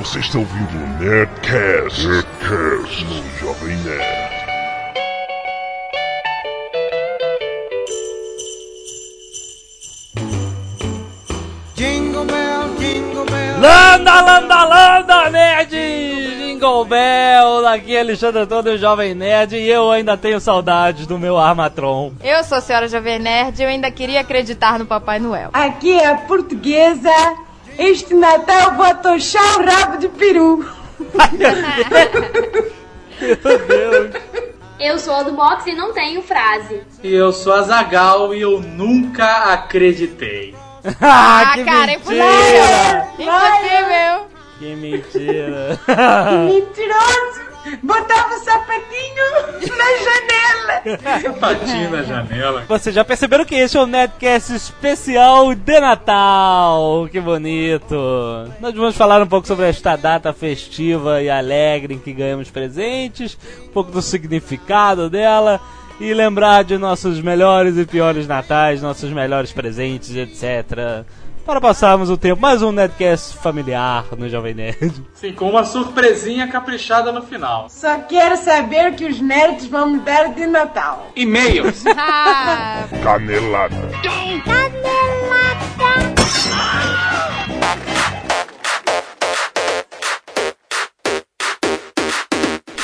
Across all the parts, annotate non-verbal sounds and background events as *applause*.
Você está ouvindo o Nerdcast, Nerdcast no Jovem Nerd. Jingle bell, jingle bell. Landa, landa, landa, nerd! Jingle Bell, aqui é Alexandre Antônio, Jovem Nerd, e eu ainda tenho saudades do meu Armatron. Eu sou a senhora Jovem Nerd e eu ainda queria acreditar no Papai Noel. Aqui é a portuguesa. Este Natal vou atochar o rabo de peru. Meu Deus! *laughs* Eu sou a do box e não tenho frase. E eu sou a Zagal e eu nunca acreditei. ah, que cara, mentira! Impossível! Que mentira! Mentiroso! Botava o sapatinho na janela. *laughs* Patinho na janela. Vocês já perceberam que esse é o Nerdcast especial de Natal. Que bonito. Nós vamos falar um pouco sobre esta data festiva e alegre em que ganhamos presentes, um pouco do significado dela e lembrar de nossos melhores e piores natais, nossos melhores presentes, etc. Para passarmos o tempo, mais um Nerdcast familiar no Jovem Nerd. Sim, com uma surpresinha caprichada no final. Só quero saber o que os nerds vão me dar de Natal. E-mails. *laughs* Ah, Canelada.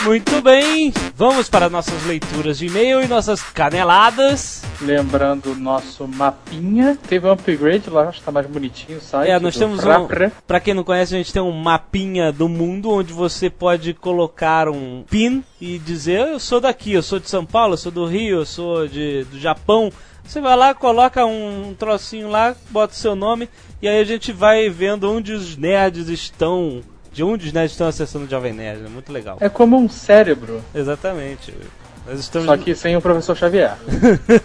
Muito bem, vamos para nossas leituras de e-mail e nossas caneladas. Lembrando o nosso mapinha. Teve um upgrade lá, está mais bonitinho o site. É, nós temos um. Pra quem não conhece, a gente tem um mapinha do mundo onde você pode colocar um pin e dizer: Eu sou daqui, eu sou de São Paulo, eu sou do Rio, eu sou de, do Japão. Você vai lá, coloca um trocinho lá, bota o seu nome e aí a gente vai vendo onde os nerds estão. De onde os nerds estão acessando o Jovem Nerd. É muito legal. É como um cérebro, Exatamente. Nós estamos. só que sem o professor Xavier.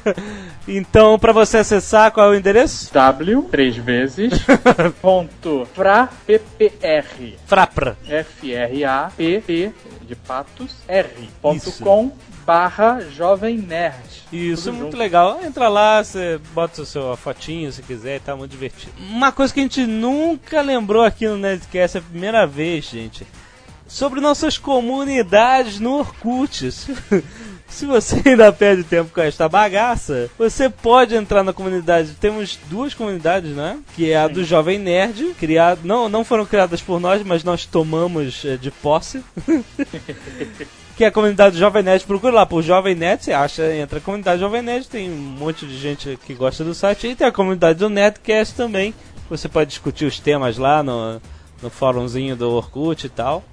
*laughs* então, pra você acessar, qual é o endereço? W, três vezes, *laughs* ponto, fra, ppr, Frapra. F-R-A-P-P, de patos, R, ponto Isso. com, barra, jovem nerd. Isso, Tudo muito junto. legal. Entra lá, você bota a fotinho se quiser, tá muito divertido. Uma coisa que a gente nunca lembrou aqui no Nerdcast, é a primeira vez, gente, sobre nossas comunidades no Orkut. *laughs* Se você *laughs* ainda perde tempo com esta bagaça, você pode entrar na comunidade. Temos duas comunidades, né? Que é a do Jovem Nerd, criado, não, não foram criadas por nós, mas nós tomamos eh, de posse. *laughs* que é a comunidade do Jovem Nerd. Procura lá por Jovem Nerd, você acha, entra a comunidade Jovem Nerd, tem um monte de gente que gosta do site. E tem a comunidade do Nerdcast também. Você pode discutir os temas lá no, no fórumzinho do Orkut e tal.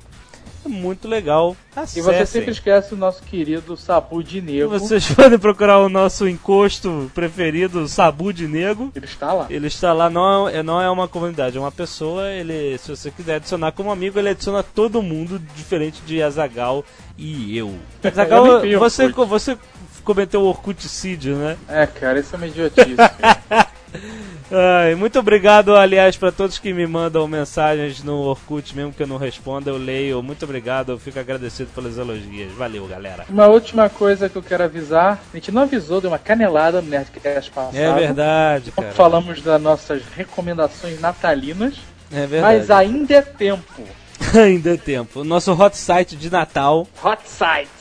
É muito legal. E Acessem. você sempre esquece o nosso querido Sabu de E Nego. Vocês *laughs* podem procurar o nosso encosto preferido, o Sabu de Nego. Ele está lá. Ele está lá, não é, não é uma comunidade, é uma pessoa. Ele, se você quiser adicionar como amigo, ele adiciona todo mundo, diferente de Azagal e eu. *laughs* Azagal, você, você cometeu o Orkuticídio, né? É, cara, isso é uma idiotice. *laughs* Ai, muito obrigado, aliás, para todos que me mandam mensagens no Orkut, mesmo que eu não responda, eu leio. Muito obrigado, eu fico agradecido pelas elogias. Valeu, galera. uma última coisa que eu quero avisar. A gente não avisou, deu uma canelada no Nerdcast passado. É verdade, cara. Falamos das nossas recomendações natalinas, É verdade. mas ainda é tempo. *laughs* ainda é tempo. O nosso hot site de Natal. Hot Sites.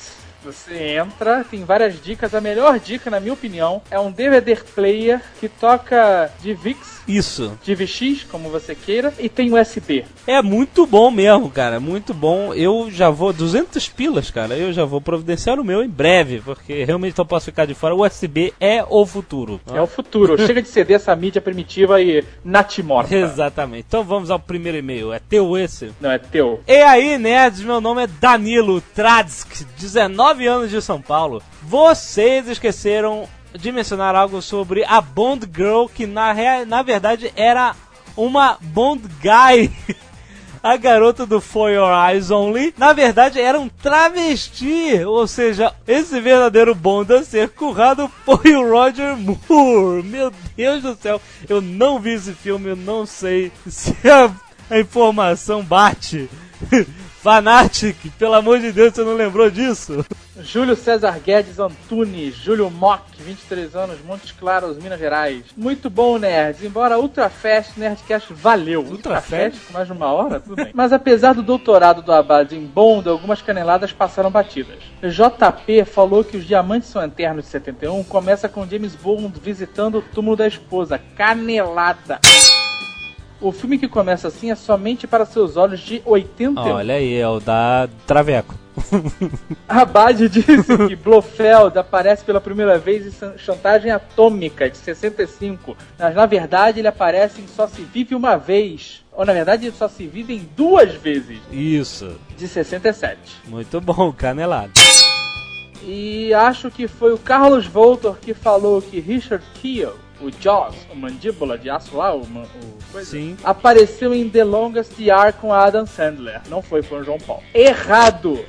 Você entra, tem várias dicas. A melhor dica, na minha opinião, é um DVD player que toca DivX, Isso. DivX, como você queira, e tem USB. É muito bom mesmo, cara. Muito bom. Eu já vou. 200 pilas, cara. Eu já vou providenciar o meu em breve, porque realmente não posso ficar de fora. O USB é o futuro. É o futuro. Chega de ceder essa mídia primitiva e natimorta. *laughs* Exatamente. Então vamos ao primeiro e-mail. É teu esse? Não, é teu. E aí, nerds, meu nome é Danilo Tradsk, 19 anos de São Paulo. Vocês esqueceram de mencionar algo sobre a Bond Girl, que na, na verdade era uma Bond Guy. *laughs* A garota do For Your Eyes Only, na verdade, era um travesti, ou seja, esse verdadeiro Bond a ser currado foi o *laughs* Roger Moore. Meu Deus do céu, eu não vi esse filme, eu não sei *laughs* se a, a informação bate. Fanatic, pelo amor de Deus, você não lembrou disso? Júlio César Guedes Antunes, Júlio Mock, 23 anos, Montes Claros, Minas Gerais. Muito bom, nerds. Embora Ultra Fast Nerdcast valeu. Ultra Fast? mais de uma hora, tudo bem. Mas apesar do doutorado do Abad em Bond, algumas caneladas passaram batidas. JP falou que os Diamantes São Eternos de 71 começa com James Bond visitando o túmulo da esposa. Canelada. O filme que começa assim é somente para seus olhos de 81. Olha aí, é o da Traveco. *laughs* Abad disse que Blofeld aparece pela primeira vez em Chantagem Atômica, de 65. Mas na verdade ele aparece em Só Se Vive Uma Vez. Ou na verdade só se vivem duas vezes, Isso. de 67. Muito bom, canelado. E acho que foi o Carlos Voltor que falou que Richard Keel, o Jaws, o mandíbula de aço lá, o, o coisa, Sim. apareceu em The Longest Yard com a Adam Sandler. Não foi, foi o João Paulo. Errado!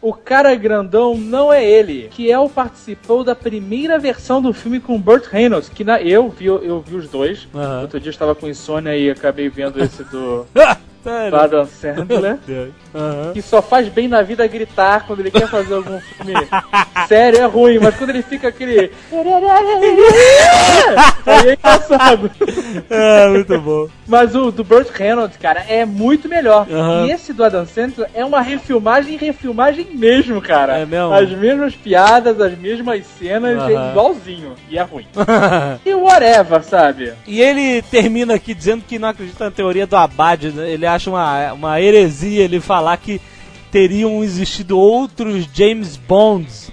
O cara grandão não é ele. Kiel participou da primeira versão do filme com Burt Reynolds, que na, eu, vi, eu vi os dois. Aham. Outro dia eu estava com insônia e acabei vendo esse do, *laughs* Sério? do Adam Sandler. Aham. Que só faz bem na vida gritar quando ele quer fazer algum filme *laughs* sério, é ruim, mas quando ele fica aquele. *laughs* Aí é engraçado. É, muito bom. Mas o do Burt Reynolds, cara, é muito melhor. Aham. E esse do Adam Sandler é uma refilmagem, refilmagem mesmo, cara. É mesmo? As mesmas piadas, as mesmas cenas, é Aham. igualzinho. E é ruim. *laughs* e whatever, sabe? E ele termina aqui dizendo que não acredita na teoria do Abad. né? Ele acha uma, uma heresia ele falar que teriam existido outros James Bonds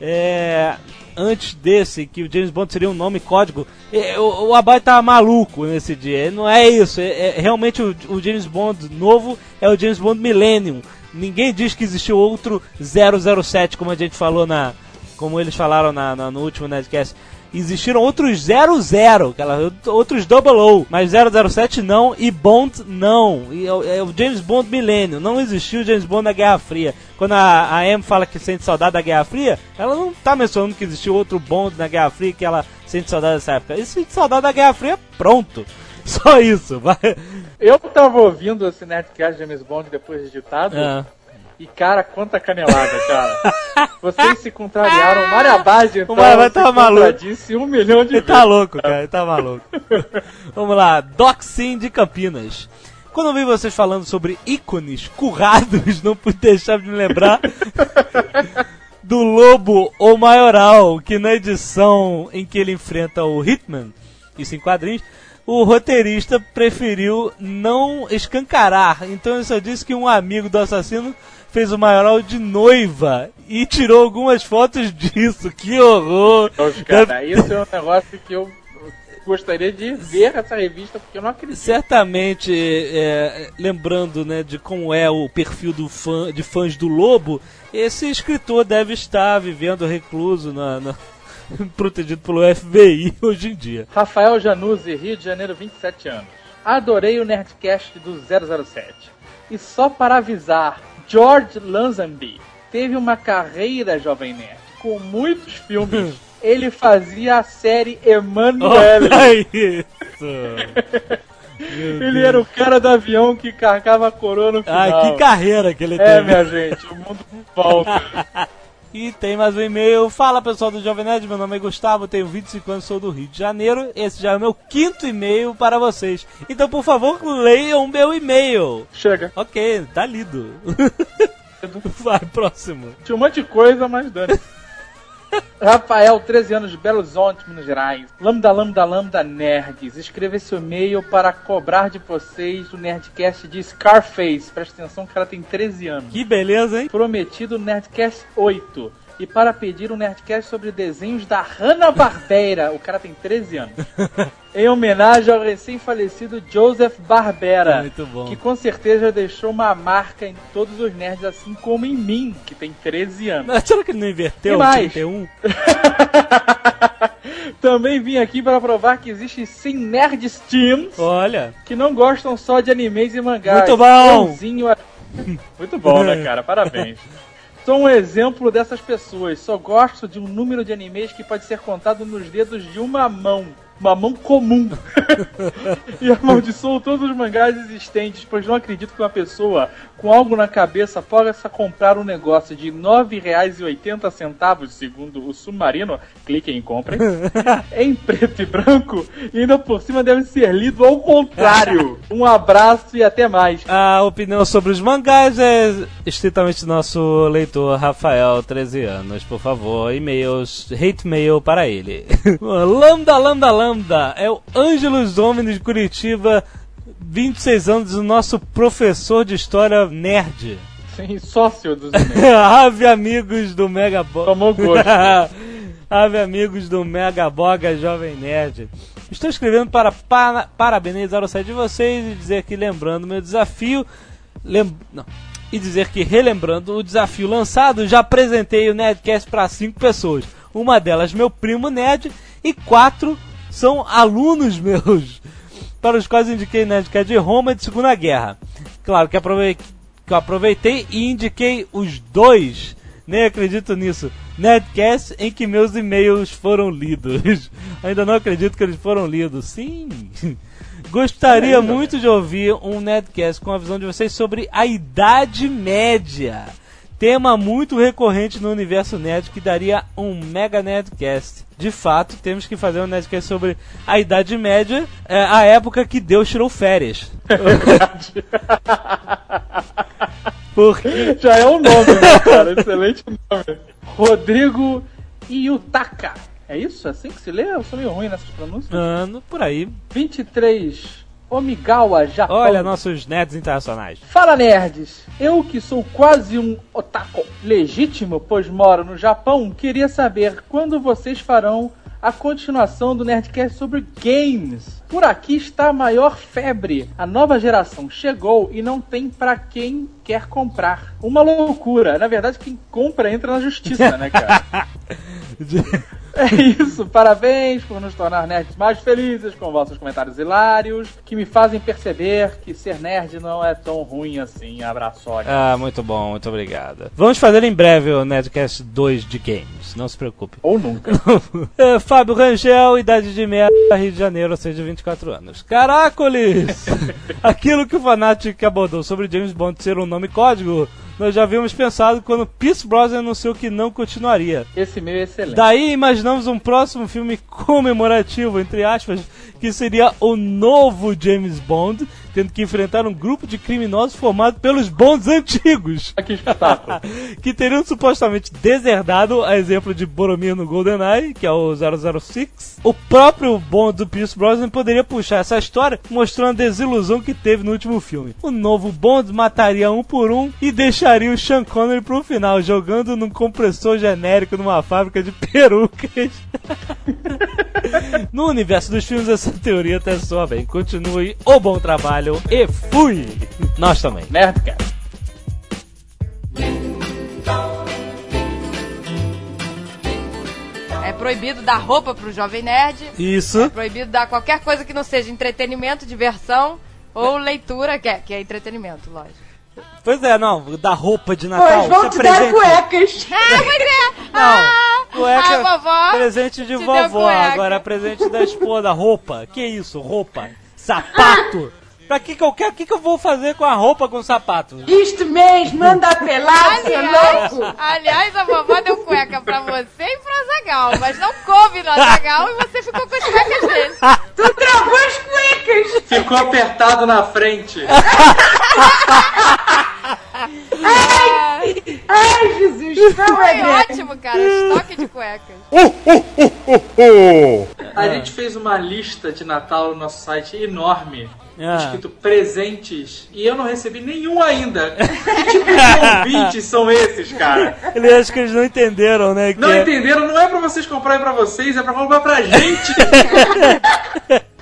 é, antes desse, que o James Bond seria um nome código. É, o, o Abad tá maluco nesse dia. Não é isso. É, é- realmente o, o James Bond novo é o James Bond Millennium. Ninguém diz que existiu outro 007, como a gente falou na. Como eles falaram na, na- no último Nerdcast. Existiram outros 00, aquela, outros Double O, mas 007 não e Bond não. E é, o- é James Bond Milênio. Não existiu James Bond na Guerra Fria. Quando a, a fala que sente saudade da Guerra Fria, ela não tá mencionando que existiu outro Bond na Guerra Fria que ela sente saudade dessa época. E sente saudade da Guerra Fria, pronto. *laughs* Só isso. Vai. Eu tava ouvindo esse Nerdcast de James Bond depois editado. É. E, cara, quanta canelada, cara. *laughs* Vocês se contrariaram. Mário Abad, então, O Mário Abad se tava maluco. contradisse um milhão de Ele vezes. tá louco, cara, ele tá maluco. *laughs* Vamos lá, Doxin de Campinas. Quando eu vi vocês falando sobre ícones currados, não pude deixar de me lembrar *laughs* do Lobo ou Maioral, que na edição em que ele enfrenta o Hitman, isso em quadrinhos, o roteirista preferiu não escancarar. Então ele só disse que um amigo do assassino fez o Maioral de noiva e tirou algumas fotos disso. Que horror! Então, cara, isso é um negócio que eu gostaria de ver essa revista, porque eu não acredito. Certamente, é, lembrando né, de como é o perfil do fã, de fãs do Lobo, esse escritor deve estar vivendo recluso, na, na- *laughs* protegido pelo FBI hoje em dia. Rafael Januzzi, Rio de Janeiro, 27 anos. Adorei o Nerdcast do 007. E só para avisar, George Lazenby teve uma carreira, Jovem Nerd, com muitos filmes. *laughs* Ele fazia a série Emanuele. *laughs* Isso! Ele era o cara do avião que carregava a coroa no final. Ai, que carreira que ele É, teve. minha gente, o mundo volta. *laughs* E tem mais um e-mail. Fala pessoal do Jovem Nerd, meu nome é Gustavo, tenho 25 anos, sou do Rio de Janeiro. Esse já é o meu quinto e-mail para vocês. Então, por favor, leiam meu e-mail. Chega. Ok, tá lido. *laughs* Vai, próximo. Tinha um monte de coisa, mas dane. *laughs* Rafael, 13 anos de Belo Horizonte, Minas Gerais. Lambda, lambda, lambda, nerds. Escreva esse e-mail para cobrar de vocês o Nerdcast de Scarface. Presta atenção, o cara tem 13 anos. Que beleza, hein? Prometido Nerdcast 8. E para pedir um Nerdcast sobre desenhos da Hanna-Barbera. O cara tem 13 anos. *laughs* em homenagem ao recém-falecido Joseph Barbera. Muito bom. Que com certeza deixou uma marca em todos os nerds, assim como em mim, que tem 13 anos. Mas Será que ele não inverteu? E mais? 31? *laughs* Também vim aqui para provar que existem sim nerds teams Olha. que não gostam só de animes e mangás. Muito bom! Bonzinho a- *laughs* Muito bom, né, cara? Parabéns. Sou um exemplo dessas pessoas. Só gosto de um número de animes que pode ser contado nos dedos de uma mão. Uma mão comum. e amaldiçoo todos os mangás existentes, pois não acredito que uma pessoa com algo na cabeça possa comprar um negócio de R$ 9,80, segundo o Submarino, cliquem e comprem, *laughs* em preto e branco, e ainda por cima deve ser lido ao contrário. *laughs* Um abraço e até mais. A opinião sobre os mangás é estritamente nosso leitor Rafael, 13 anos. Por favor, e-mails, hate mail para ele. *laughs* lambda, lambda, lambda. É o Ângelos Domini de Curitiba, 26 anos, o nosso professor de história nerd. Sim, sócio dos *laughs* Ave amigos do Mega Bo... Tomou gosto. *laughs* Ave amigos do Mega Boga Jovem Nerd. Estou escrevendo para pa parabenizar o site de vocês e dizer que lembrando meu desafio, lem... não, e dizer que relembrando o desafio lançado, já apresentei o Nerdcast para cinco pessoas. Uma delas meu primo Nerd e quatro são alunos *laughs* meus, para os quais indiquei Nerdcast de Roma de Segunda Guerra. Claro que, aproveitei e indiquei os dois, nem acredito nisso, Nerdcast em que meus e-mails foram lidos. *laughs* Ainda não acredito que eles foram lidos. Sim. *laughs* Gostaria muito de ouvir um Nerdcast com a visão de vocês sobre a Idade Média. Tema muito recorrente no universo nerd que daria um mega Nerdcast. De fato, temos que fazer um Nerdcast sobre a Idade Média, é, a época que Deus tirou férias. *laughs* Porque Já é o nome, né, cara? Excelente nome. Rodrigo Iutaka. É isso? É assim que se lê? Eu sou meio ruim nessas pronúncias. ano por aí. 23. Omigawa, Japão. Olha nossos nerds internacionais. Fala nerds! Eu que sou quase um otaku legítimo, pois moro no Japão, queria saber quando vocês farão a continuação do Nerdcast sobre games. Por aqui está a maior febre. A nova geração chegou e não tem pra quem quer comprar. Uma loucura. Na verdade, quem compra entra na justiça, né, cara? *laughs* É isso, parabéns por nos tornar nerds mais felizes com vossos comentários hilários, que me fazem perceber que ser nerd não é tão ruim assim. Abraços. Ah, muito bom, muito obrigado. Vamos fazer em breve o Nerdcast 2 de games, não se preocupe. Ou nunca. *laughs* É, Fábio Rangel, idade de merda, Rio de Janeiro, ou seja, 24 anos. Caracoles! *laughs* Aquilo que o Fanatic abordou sobre James Bond ser um nome código, nós já havíamos pensado quando Pierce Brosnan anunciou que não continuaria. Esse meu é excelente. Daí imaginamos um próximo filme comemorativo, entre aspas, que seria o novo James Bond, tendo que enfrentar um grupo de criminosos formado pelos Bonds antigos. *laughs* Que espetáculo. *laughs* que teriam supostamente deserdado, a exemplo de Boromir no GoldenEye, que é o 006. O próprio Bond do Pierce Brosnan poderia puxar essa história, mostrando a desilusão que teve no último filme. O novo Bond mataria um por um e deixaria o Sean Connery pro final, jogando num compressor genérico numa fábrica de *laughs* perucas. no universo dos filmes, essa teoria até bem. Continue o bom trabalho e fui! Nós também. Nerdcast. É proibido dar roupa pro jovem nerd. Isso. É proibido dar qualquer coisa que não seja entretenimento, diversão ou leitura, que é, que é entretenimento, lógico. Pois é, não, da roupa de Natal. Pois vão isso te é dar presente. cuecas. Ah, pois é! Não, Ah, cueca, a vovó presente de vovó, agora presente da esposa, roupa. Que isso, roupa? Sapato? *laughs* Pra que que eu quero? O que que eu vou fazer com a roupa com sapato? Isto mesmo, anda *laughs* pelado, seu Aliás, louco. aliás, a vovó deu cueca pra você e pro Azagal, mas não coube no Azagal e você ficou com as cuecas dele. *laughs* Tu travou as cuecas. Ficou apertado na frente. *laughs* Ai, Jesus, não Foi é ótimo, cara, estoque de cuecas. A gente fez uma lista de Natal no nosso site enorme. Ah. Escrito presentes. E eu não recebi nenhum ainda. *laughs* Que tipo de *laughs* convites são esses, cara? Ele acha que eles não entenderam, né? Não é- entenderam? Não é pra vocês comprarem pra vocês, é pra comprar pra gente. *laughs*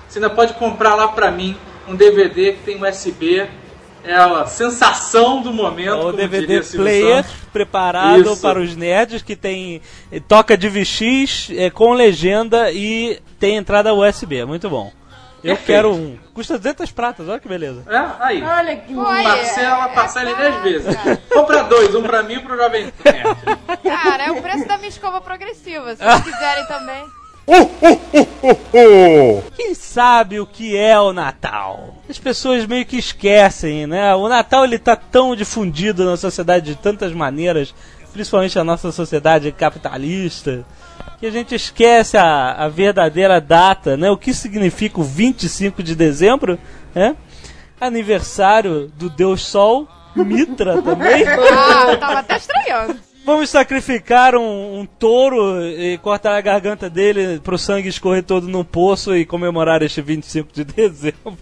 Você ainda pode comprar lá pra mim um DVD que tem USB. É a sensação do momento. O como DVD player preparado Isso. para os nerds que tem eh, toca de VX eh, com legenda e tem entrada USB. Muito bom. Eu Perfeito. quero um. Custa 200 pratas, olha que beleza. É, aí. Olha que é- Parcela, parcela em 10 barato, vezes. Compra dois, um pra mim e um pro Jovem Nerd. Cara, é o preço da minha escova progressiva, se vocês quiserem também. Quem sabe o que é o Natal? As pessoas meio que esquecem, né? O Natal ele tá tão difundido na sociedade de tantas maneiras, principalmente a nossa sociedade capitalista, que a gente esquece a, a verdadeira data, né? O que significa o 25 de dezembro, né? Aniversário do Deus Sol, Mitra *laughs* também. Ah, tava até estranhando. Vamos sacrificar um, um touro e cortar a garganta dele pro sangue escorrer todo no poço e comemorar este 25 de dezembro.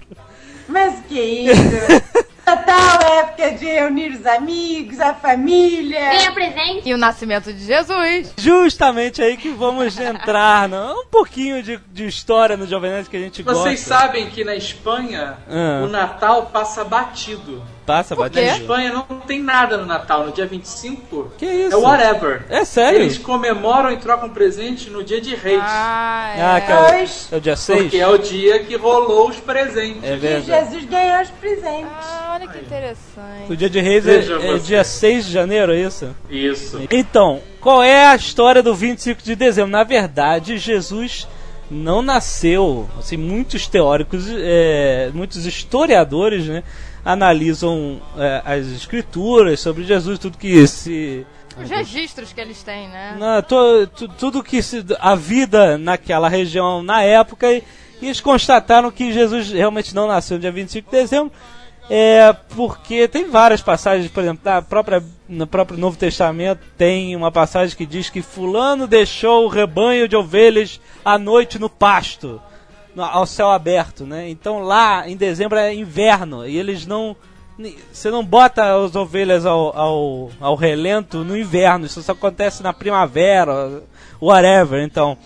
Mas que isso? *laughs* Natal é época de reunir os amigos, a família. Ganha presente. E o nascimento de Jesus. Justamente aí que vamos entrar no, um pouquinho de, de história no Jovem Nerd que a gente Vocês gosta. sabem que na Espanha Ah. o Natal passa batido. Passa, Por batido. Na Espanha não tem nada no Natal. No dia 25 Que isso? é whatever. É sério? Eles comemoram e trocam presente no dia de Reis. Ah, é. Ah, cara. Pois, É o dia 6? Porque é o dia que rolou os presentes. É que verdade. Jesus ganhou os presentes. Ah, olha que interessante. O dia de Reis é, Veja é dia 6 de janeiro, é isso? Isso. Então, qual é a história do 25 de dezembro? Na verdade, Jesus não nasceu. Assim, muitos teóricos, é, muitos historiadores, né, analisam é, as escrituras sobre Jesus, tudo que se Os registros que eles têm, né? na, to- tu- tudo que se, a vida naquela região na época e, e eles constataram que Jesus realmente não nasceu no dia 25 de dezembro é porque tem várias passagens, por exemplo, na própria, no próprio Novo Testamento tem uma passagem que diz que fulano deixou o rebanho de ovelhas à noite no pasto, ao céu aberto, né? Então lá em dezembro é inverno e eles não você não bota as ovelhas ao, ao, ao relento no inverno, isso só acontece na primavera, whatever, então.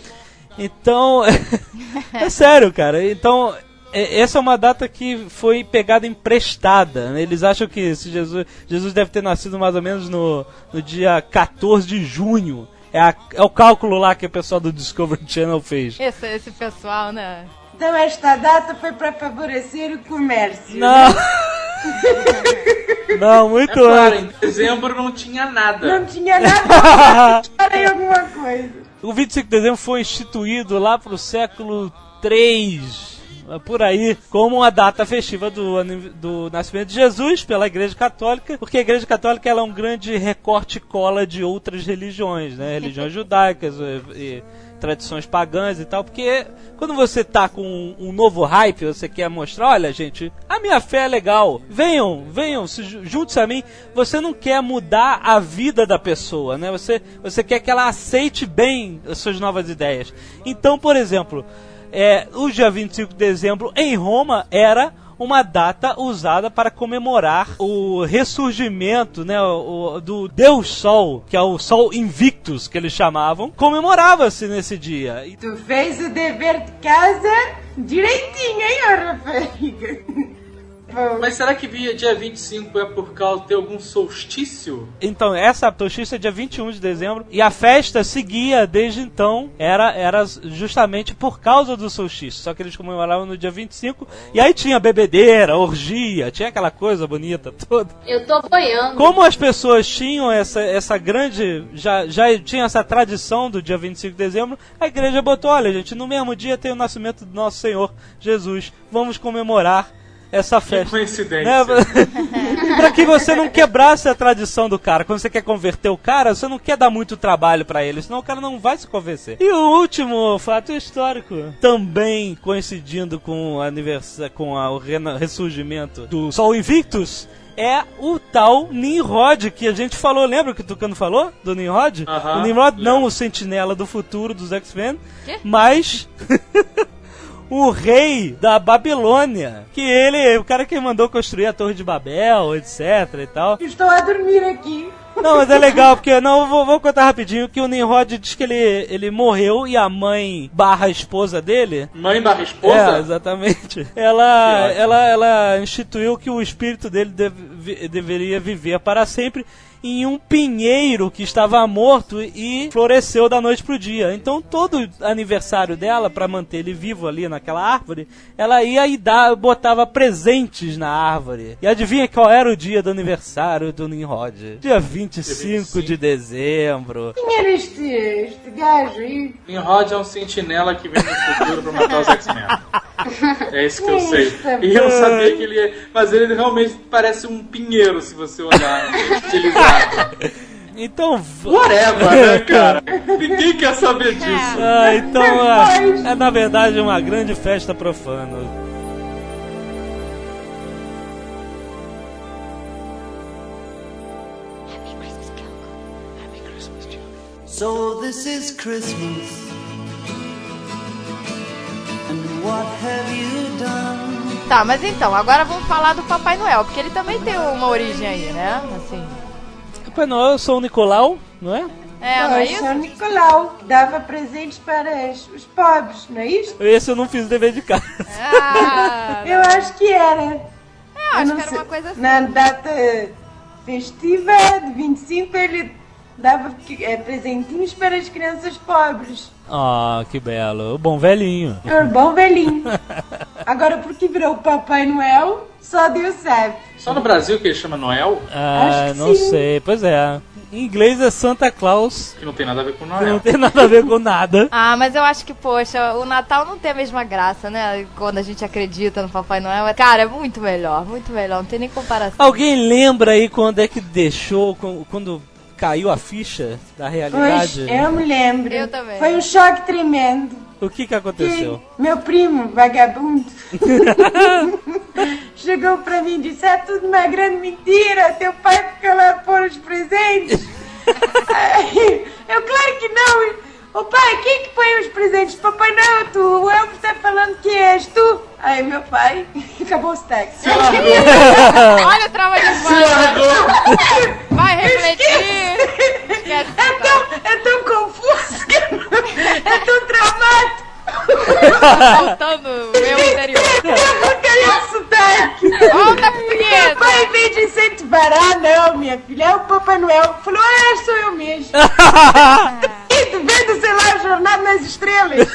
Então, *laughs* é sério, cara. Então, essa é uma data que foi pegada emprestada. né? Eles acham que Jesus, Jesus deve ter nascido mais ou menos no, no dia 14 de junho. É, a- é o cálculo lá que o pessoal do Discovery Channel fez. Esse, esse pessoal, né? Então esta data foi para favorecer o comércio. Não! Não, muito É claro, antes. em dezembro não tinha nada. Não tinha nada *laughs* para alguma coisa. O 25 de dezembro foi instituído lá pro século 3, por aí, como uma data festiva do, do nascimento de Jesus pela Igreja Católica, porque a Igreja Católica ela é um grande recorte e cola de outras religiões, né? Religiões judaicas e, e tradições pagãs e tal, porque quando você tá com um, um novo hype, você quer mostrar, olha gente, a minha fé é legal, venham, venham, se ju- junte-se a mim, você não quer mudar a vida da pessoa, né? Você, você quer que ela aceite bem as suas novas ideias. Então, por exemplo, é, o dia 25 de dezembro em Roma era uma data usada para comemorar o ressurgimento né, o- do Deus Sol, que é o Sol Invictus, que eles chamavam. Comemorava-se nesse dia. Tu fez o dever de casa direitinho, hein, ô *laughs* Mas será que via dia 25 é por causa de algum solstício? Então, essa solstício é dia 21 de dezembro e a festa seguia desde então, era, era justamente por causa do solstício, só que eles comemoravam no dia 25 e aí tinha bebedeira, orgia, tinha aquela coisa bonita toda. Eu tô boiando. Como as pessoas tinham essa, essa grande. Já, já tinha essa tradição do dia 25 de dezembro, a igreja botou: olha, gente, no mesmo dia tem o nascimento do nosso Senhor Jesus, vamos comemorar essa Que festa. coincidência. Né? *laughs* pra que você não quebrasse a tradição do cara. Quando você quer converter o cara, você não quer dar muito trabalho pra ele, senão o cara não vai se convencer. E o último fato histórico, também coincidindo com o aniversário, com a- o ressurgimento do Sol Invictus, é o tal Nimrod que a gente falou. Lembra que o Tucano falou do Nimrod? Aham, o Nimrod não o sentinela do futuro dos X-Men, mas *laughs* o rei da Babilônia. Que ele, o cara que mandou construir a Torre de Babel, etc e tal. Estou a dormir aqui. Não, mas é legal, porque não, eu vou, vou contar rapidinho que o Nimrod diz que ele, ele morreu e a mãe barra esposa dele. Mãe barra É, esposa? exatamente. Que Ela, ela, ela instituiu que o espírito dele deve- deveria viver para sempre. Em um pinheiro que estava morto e floresceu da noite pro dia. Então todo aniversário dela, para manter ele vivo ali naquela árvore, ela ia e dar, botava presentes na árvore. E adivinha qual era o dia do aniversário do Nimrod? Dia 25 de dezembro. Quem era este, este gajo aí? Nimrod é um sentinela que vem no futuro pra matar. É isso que eu sei. E eu sabia que ele ia. Mas ele realmente parece um pinheiro se você olhar *laughs* estilizado. Então, Whatever, né, *laughs* cara? Ninguém quer saber disso. ah, então ah, é na verdade uma grande festa profana. So this is Christmas. Tá, mas então, agora vamos falar do Papai Noel, porque ele também tem uma origem aí, né? Assim. Papai Noel, eu sou o Nicolau, não é? É, não é isso? São Nicolau, que dava presentes para os, os pobres, não é isto? Esse eu não fiz o dever de casa. Ah, Eu acho que era. eu acho não que era sei. uma coisa assim. Na data festiva de 25, ele dava eh, presentinhos para as crianças pobres. Ah, que belo. O bom velhinho. Era bom velhinho. Agora, por que virou Papai Noel, só Deus sabe. Só no Brasil que ele chama Noel, Ah, Acho que não sim. sei. Pois é. Em inglês é Santa Claus, que não tem nada a ver com que não Noel. tem nada a ver com nada. *laughs* Ah, mas eu acho que, poxa, o Natal não tem a mesma graça, né? Quando a gente acredita no Papai Noel. Cara, é muito melhor, muito melhor, não tem nem comparação. Alguém lembra aí quando é que deixou, quando caiu a ficha da realidade? Pois, eu me lembro. Eu também. Foi um choque tremendo. O que que que aconteceu? meu primo, vagabundo, *laughs* chegou pra mim e disse: É tudo uma grande mentira, teu pai fica lá a pôr os presentes. *laughs* Eu, claro que não. Ô pai, quem que põe os presentes? Papai não, tu. O Elmo tá falando que és tu. Aí meu pai, *laughs* acabou os táxis. Olha o trauma de. Vai refletir. Esquece. É tão, é tão confuso, que é tão traumático. Voltando meu interior. Portuguesa. pai, em vez de incentivar, ah, não, minha filha, é o Papai Noel. Falou, ah, sou eu mesmo. *laughs* E tu vendo, sei lá, o Jornal nas Estrelas.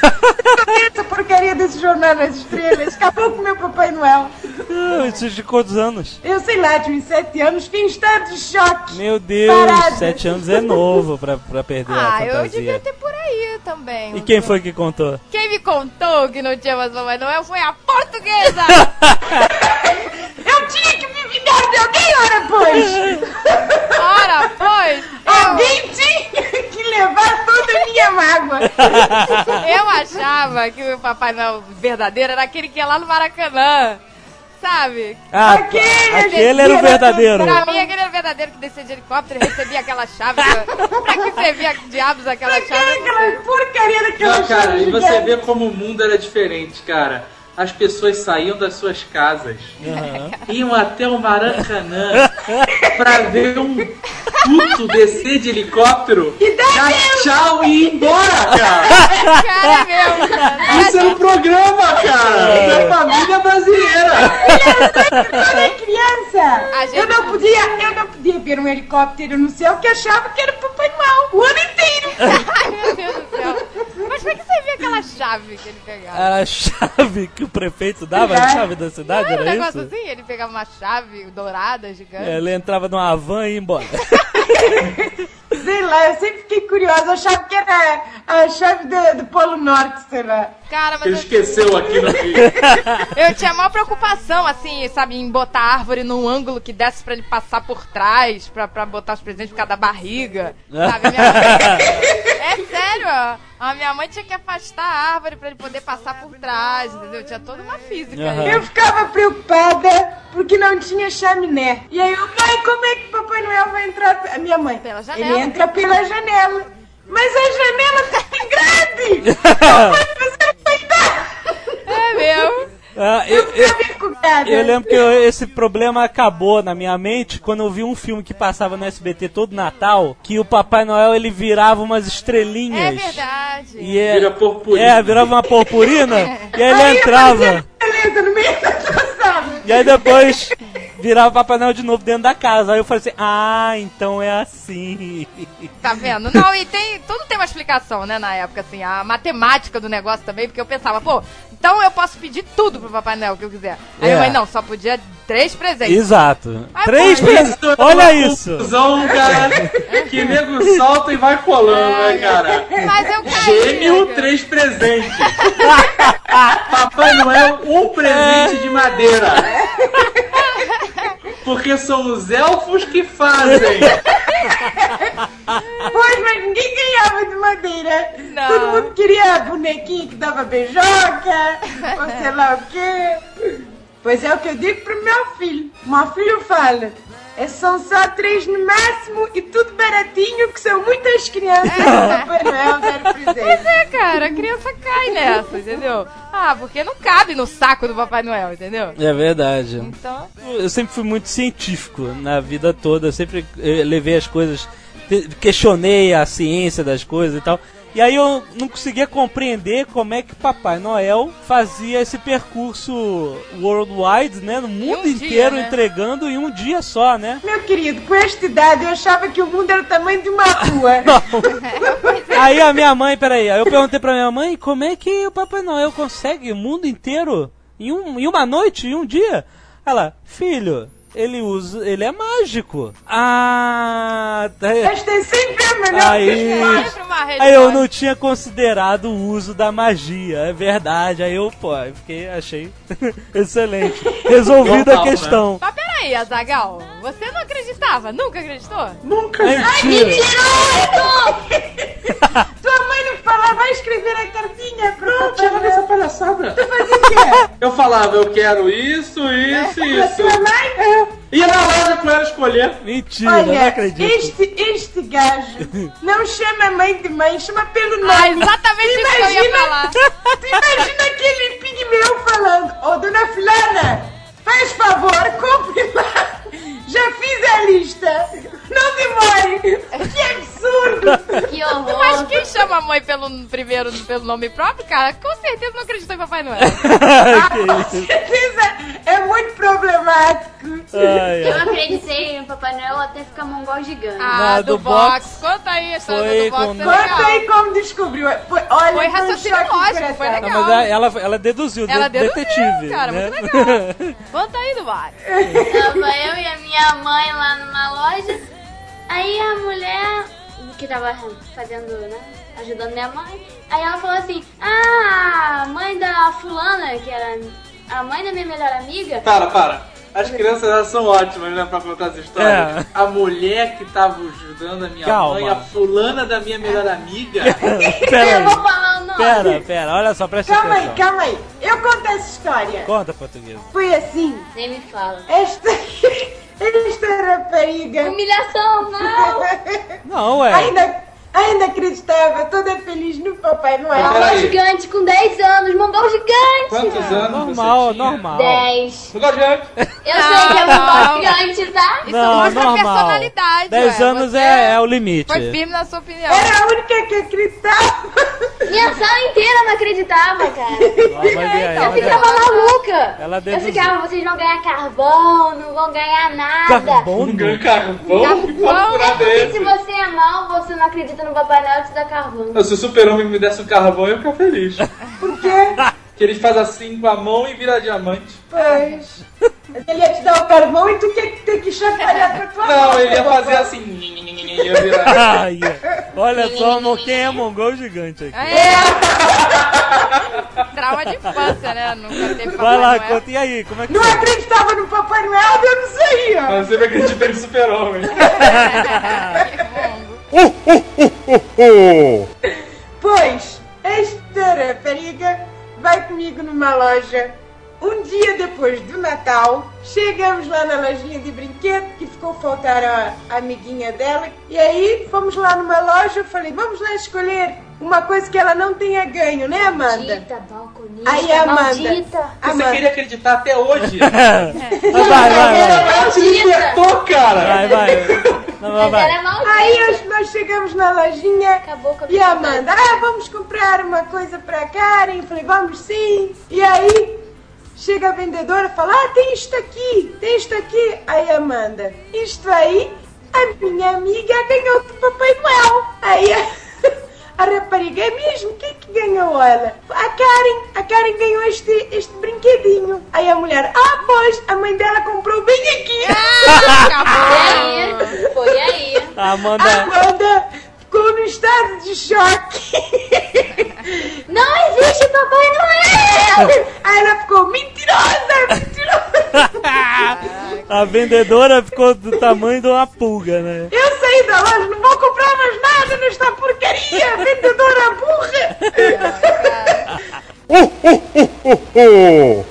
Essa porcaria desse Jornal nas Estrelas. Acabou com o meu Papai Noel. Ah, Isso de quantos anos? Eu, sei lá, tinha uns sete anos, em estado de choque. Meu Deus, Parado. sete anos é novo pra, pra perder a Ah, eu fantasia. devia ter por aí também. E quem foi que contou? Quem me contou que não tinha mais Papai Noel foi a portuguesa. *laughs* Eu tinha que me vingar de alguém, ora, pois. Ora, pois, Alguém tinha que levar toda a minha mágoa. eu achava que o Papai Noel verdadeiro era aquele que ia lá no Maracanã. Sabe? Ah, Aquele, aquele era o verdadeiro. Pra mim, aquele era o verdadeiro que descia de helicóptero e recebia aquela chave. pra que servia diabos aquela chave? eu não sei. Aquela porcaria daquela Não, cara, chave e você vê como o mundo era diferente, cara. As pessoas saíam das suas casas, iam até o Maracanã pra ver um puto descer de helicóptero, dar tchau e ir embora, cara. Cara, meu. cara. Isso é um programa, cara. É família brasileira. Quando é criança, eu não podia, eu não podia ver um helicóptero no céu que achava que era Papai Noel o ano inteiro. *laughs* Ai, meu Deus do céu. Mas pra que servia aquela chave que ele pegava? Era a chave que o prefeito dava, a chave da cidade, Não era um era negócio isso? assim? Ele pegava uma chave dourada, gigante. Ele entrava numa van e ia embora. *laughs* Sei lá, eu sempre fiquei curiosa, eu achava que era a chave do, do Polo Norte, sei lá. Cara, mas Ele eu, esqueceu aqui no *laughs* eu tinha maior preocupação, assim, sabe, em botar a árvore num ângulo que desse pra ele passar por trás, pra, pra botar os presentes por causa da barriga. *laughs* Sabe? Minha. É sério, a minha mãe tinha que afastar a árvore pra ele poder passar por trás, entendeu? Tinha toda uma física aí. Eu ficava preocupada porque não tinha chaminé. E aí eu, mãe, como é que Papai Noel vai entrar? A minha mãe, Pela janela. ele entra pela janela. Mas a janela tá grande! *laughs* Não vai dar! É mesmo. Ah, eu, Eu eu, lembro que eu- esse problema acabou na minha mente quando eu vi um filme que passava no SBT todo Natal, que o Papai Noel ele virava umas É estrelinhas. verdade. E é, Vira purpurina. É, virava uma purpurina e aí ele Aí entrava. E aí depois virava Papai Noel de novo dentro da casa. Aí eu falei assim, ah, então é assim. Tá vendo? Não, e tem. Tudo tem uma explicação, né, na época, assim, a matemática do negócio também, porque eu pensava, pô, então eu posso pedir tudo pro Papai Noel que eu quiser. Aí É. eu falei, não, só podia três presentes. Exato. Ai, Três presentes. É Olha isso. Confusão, cara, que nego solta e vai colando, né, cara? Mas eu caí. Gêmeo, cara. três presentes. Papai Noel, um presente de madeira. Porque são os elfos que fazem. *laughs* Pois, mas ninguém ganhava de madeira. Não. Todo mundo queria bonequinho que dava beijoca, ou *laughs* sei lá o quê. Pois é o que eu digo pro meu filho. Meu filho fala. É, são só três no máximo e tudo baratinho, que são muitas crianças. *laughs* Papai Noel dar presente. É, cara, a criança cai nessa, entendeu? Ah, porque não cabe no saco do Papai Noel, entendeu? É verdade. Então. Eu sempre fui muito científico na vida toda. Eu sempre eh, levei as coisas, questionei a ciência das coisas e tal. E aí eu não conseguia compreender como é que Papai Noel fazia esse percurso worldwide, né? No mundo um dia, inteiro né? entregando em um dia só, né? Meu querido, com esta idade eu achava que o mundo era o tamanho de uma rua. *laughs* Aí a minha mãe, peraí, aí eu perguntei pra minha mãe como é que o Papai Noel consegue o mundo inteiro em, um, em uma noite, em um dia? Ela, filho, ele usa. ele é mágico. Ah. tá- Mas tem sempre a melhor Aí, aí eu não tinha considerado o uso da magia, é verdade. Aí eu, pô, fiquei, achei *laughs* excelente. Resolvida a Normal, né? questão. Mas peraí, Azagal, você não acreditava? Nunca acreditou? Nunca Mentira. *laughs* Tua mãe não falava, vai escrever a cartinha pro Não, Papai tira dessa palhaçada. Fazia o quê? Eu falava, eu quero isso, isso e Pra isso. tua mãe? É. Ia na loja com ela escolher. Mentira, não Olha, acredito. este, este gajo não chama a mãe de mãe, chama pelo nome. Ah, exatamente isso que eu ia Imagina- falar. Tu *laughs* imagina aquele pigmeu falando, ô dona fulana, faz favor, compre lá. *laughs* Já fiz a lista. Não demore. Que absurdo. Que horror. Mas quem chama a mãe pelo primeiro pelo nome próprio, cara, com certeza não acreditou em Papai Noel. *laughs* Ah, com certeza é muito problemático. Ai, Eu acreditei no Papai Noel até ficar mongol gigante. Ah, Na do, do box. box. Conta aí a história Foi do box, com- é Conta legal. aí como descobriu. Foi, olha, Foi um raciocínio lógico, foi coração. Não, mas ela, ela deduziu, Ela de- deduziu, detetive. cara, né? muito legal. *laughs* Conta aí do box. *laughs* Tava eu e a minha mãe lá numa loja. Aí a mulher que tava fazendo, né? Ajudando minha mãe. Aí ela falou assim: Ah, a mãe da fulana, que era a mãe da minha melhor amiga. Para, para. As crianças elas são ótimas, né, pra contar essa história. É. A mulher que tava ajudando a minha Calma. mãe, a fulana da minha melhor amiga. *laughs* Pera Eu vou aí. falar o nome. Pera, pera, olha só, presta Calma aí, atenção. calma aí. Eu conto essa história. Conta, português. Foi assim. Nem me fala. Esta, *laughs* esta rapariga Humilhação, não! *laughs* Não, ué. ainda, ainda acreditava, toda feliz no Papai Noel. Peraí. Mongol gigante com 10 anos, mongol gigante! Quantos anos Normal, você tinha? normal. 10. Mongol gigante. *laughs* Eu sei que é Não. mongol gigante, tá? Isso mostra a personalidade, 10 ué. anos é, é o limite. Foi firme na sua opinião. Era a única que acreditava. Minha sala inteira não acreditava, cara. Eu ficava maluca. Ela Eu ficava, vocês vão ganhar carvão, não vão ganhar nada. Carvão. Que papo Carvão. é Porque se você é mal, você não acredita no Papai Noel, te dá carvão. Se o super-homem me desse um carvão, eu ia ficar feliz. Por quê? *laughs* Que ele faz assim com a mão e vira diamante. Pois. Ele ia te dar o carvão e tu tinha que ter que chacoalhar pra tua Não, mão, ele ia fazer papai. Assim. Ia virar. *laughs* Ai, olha só quem é mongol gigante aqui. É. *laughs* Trauma de infância, né? Nunca teve Papai Vai lá, Noel. conta. E aí, como é que Não foi? acreditava no Papai Noel, eu não sei. ó. Mas você vai acreditar no super-homem. *laughs* Pois, esta rapariga vai comigo numa loja. Um dia depois do Natal, chegamos lá na lojinha de brinquedo, que ficou faltar a, a amiguinha dela. E aí, fomos lá numa loja, eu falei, vamos lá escolher uma coisa que ela não tenha ganho, né, Amanda? Maldita, balconista, Aí, Amanda. maldita. Você Amanda. queria acreditar até hoje. *laughs* Vai, vai, vai. Ela te libertou, cara. Vai, vai. Não, vai, é vai. Aí nós, chegamos na lojinha Acabou com a e a Amanda, ah, vamos comprar uma coisa pra Karen. Eu falei, vamos sim. E aí chega a vendedora e fala: Ah, tem isto aqui, tem isto aqui. Aí Amanda, isto aí, a minha amiga ganhou do Papai Noel. Aí a, *laughs* a rapariga, é mesmo? Quem que ganhou ela? A Karen, a Karen ganhou este, este brinquedinho. Aí a mulher, ah, pois, a mãe dela comprou bem aqui. Foi aí, foi aí. A Amanda. Amanda ficou no estado de choque. Não existe Papai Noel! Aí ela ficou mentirosa, mentirosa. *laughs* A vendedora ficou do tamanho de uma pulga, né? Eu saí da loja, não vou comprar mais nada nesta porcaria, vendedora burra. *laughs*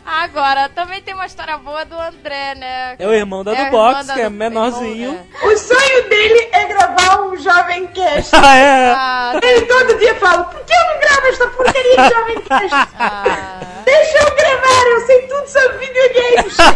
Agora, também tem uma história boa do André, né? É o irmão da É do box, que é menorzinho. irmão, O sonho dele é gravar um Jovem Cast. *laughs* Ah, é? Ah, Ele todo dia fala, por que eu não gravo esta porcaria de Jovem Cast? ah, Deixa eu gravar, eu sei tudo sobre videogames. *laughs*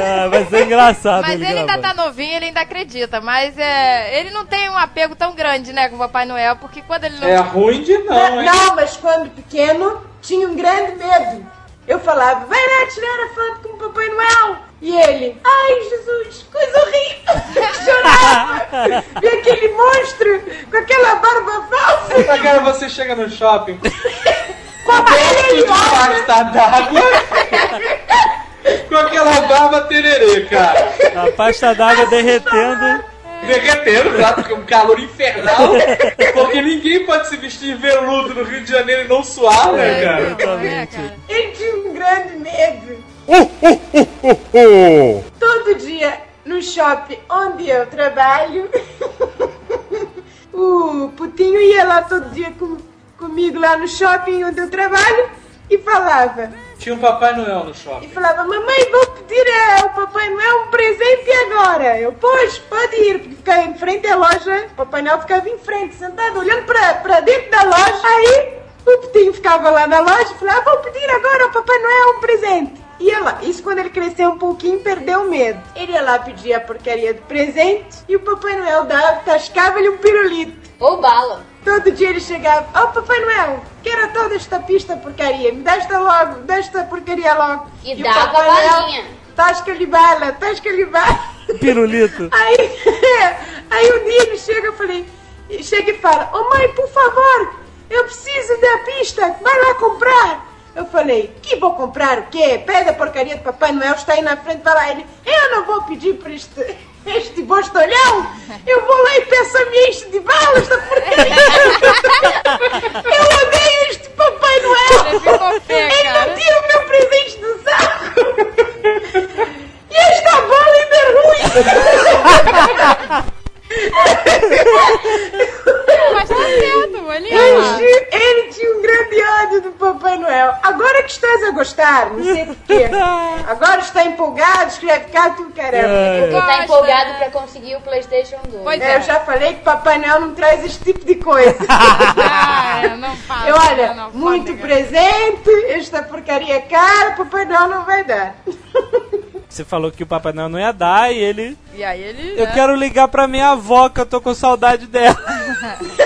Ah, vai ser engraçado. Mas ele ainda gravando. tá novinho, ele ainda acredita. Mas é, ele não tem um apego tão grande, né, com o Papai Noel, porque quando ele não. É ruim de não, hein? Não, mas quando pequeno, tinha um grande medo. Eu falava, vai lá tirar a foto com o Papai Noel. E ele, ai Jesus, coisa horrível. *laughs* Chorava. E aquele monstro com aquela barba falsa, Agora você chega no shopping, com *laughs* a enorme. pasta d'água, *laughs* com aquela barba tererê, cara. A pasta d'água derretendo. Derretendo, claro, porque é um calor infernal. *laughs* Porque ninguém pode se vestir veludo no Rio de Janeiro e não suar, né, cara? Exatamente. Ele tinha um grande medo. Todo dia no shopping onde eu trabalho, *laughs* o Putinho ia lá todo dia com- comigo lá no shopping onde eu trabalho e falava. Tinha um Papai Noel no E shopping. falava, mamãe, vou pedir ao Papai Noel um presente agora. Eu, pois, pode ir, porque ficava em frente à loja. O Papai Noel ficava em frente, sentado, olhando para, para dentro da loja. Aí o Petinho ficava lá na loja e falava, vou pedir agora ao Papai Noel um presente. Ia lá, isso quando ele cresceu um pouquinho, perdeu o medo. Ele ia lá pedir a porcaria do presente e o Papai Noel dava, tascava-lhe um pirulito. Ou bala. Todo dia ele chegava, oh Papai Noel, quero toda esta pista porcaria, me dá esta logo, dá esta porcaria logo. E o dava balinha. Tasca-lhe bala, tasca-lhe bala. Pirulito. *laughs* Aí, *laughs* aí um dia ele chega, eu falei, chega e fala, ô mãe, por favor, eu preciso da pista, vai lá comprar. Eu falei, que vou comprar o quê? Pega a porcaria do Papai Noel, está aí na frente, vai lá. Ele, eu não vou pedir para este, *laughs* este bostolhão, eu vou lá e peço a minha enche de balas da porcaria. eu odeio este Papai Noel. Ele não tira o meu presente do saco. E esta bola ainda é ruim. Mas tá certo, ele Ele, ele tinha um grande ódio do Papai Noel. Agora que estás a gostar, não sei porquê. Agora está empolgado, escreve cá tu caramba. É. Porque tá Gosta, empolgado pra conseguir o PlayStation 2. Pois É, é. eu já falei que Papai Noel não traz esse tipo de coisa. *laughs* Ah, é, não fala. Eu, olha, não, muito presente, esta porcaria cara, Papai Noel não vai dar. *laughs* Você falou que o Papai Noel não ia dar e ele. E aí ele. Eu né? quero ligar pra minha avó que eu tô com saudade dela. *laughs*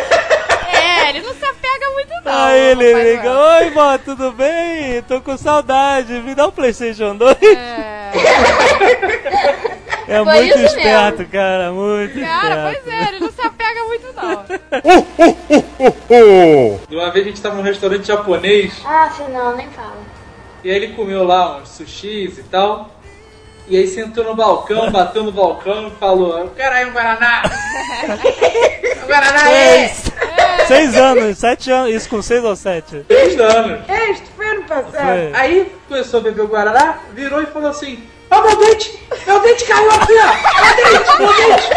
É, ele não se apega muito, não. Aí ele Papai liga: Noel. Oi, vó, tudo bem? Tô com saudade. Me dá um PlayStation 2. É. É Foi muito esperto, mesmo. cara. Muito Cara, esperto. pois é, ele não se apega muito, não. *laughs* E uma vez a gente tava num restaurante japonês Ah, afinal, nem fala. e aí ele comeu lá uns sushis e tal. E aí sentou no balcão, bateu no balcão e falou: Caralho, um Guaraná! *laughs* um Guaraná é! Seis anos, sete anos. Isso com seis ou sete? Três anos. Este foi ano passado. Foi. Aí começou a beber o Guaraná, virou e falou assim: Ó, meu dente! Meu dente caiu aqui, ó! Meu dente, meu dente!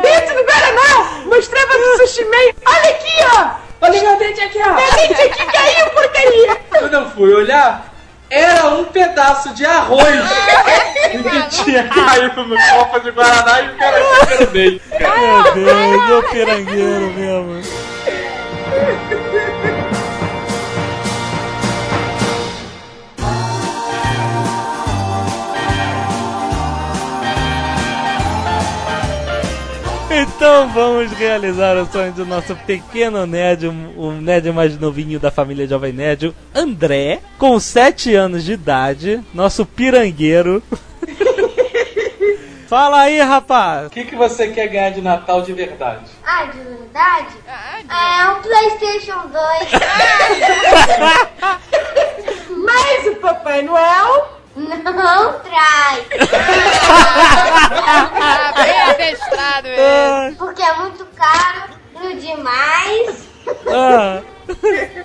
*laughs* Dentro do Guaraná, mostrava pro Sushi Man. Olha aqui, ó. Olha meu dente aqui, ó! Meu dente aqui caiu, porcaria. Quando eu fui olhar, era um pedaço de arroz *laughs* que tinha caído no copo de Guaraná e o cara dente. cara. Meu Deus, o pirangueiro mesmo. Então vamos realizar o sonho do nosso pequeno nerd, o nerd mais novinho da família Jovem Nerd, André, com 7 anos de idade, nosso pirangueiro. *laughs* Fala aí, rapaz! O que, que você quer ganhar de Natal de verdade? Ah, de verdade? Ah, de- Ah, é um Playstation 2. *laughs* Mas o Papai Noel Não traz. Ah, bem adestrado ele. Porque é muito caro, no demais. Ah, *laughs*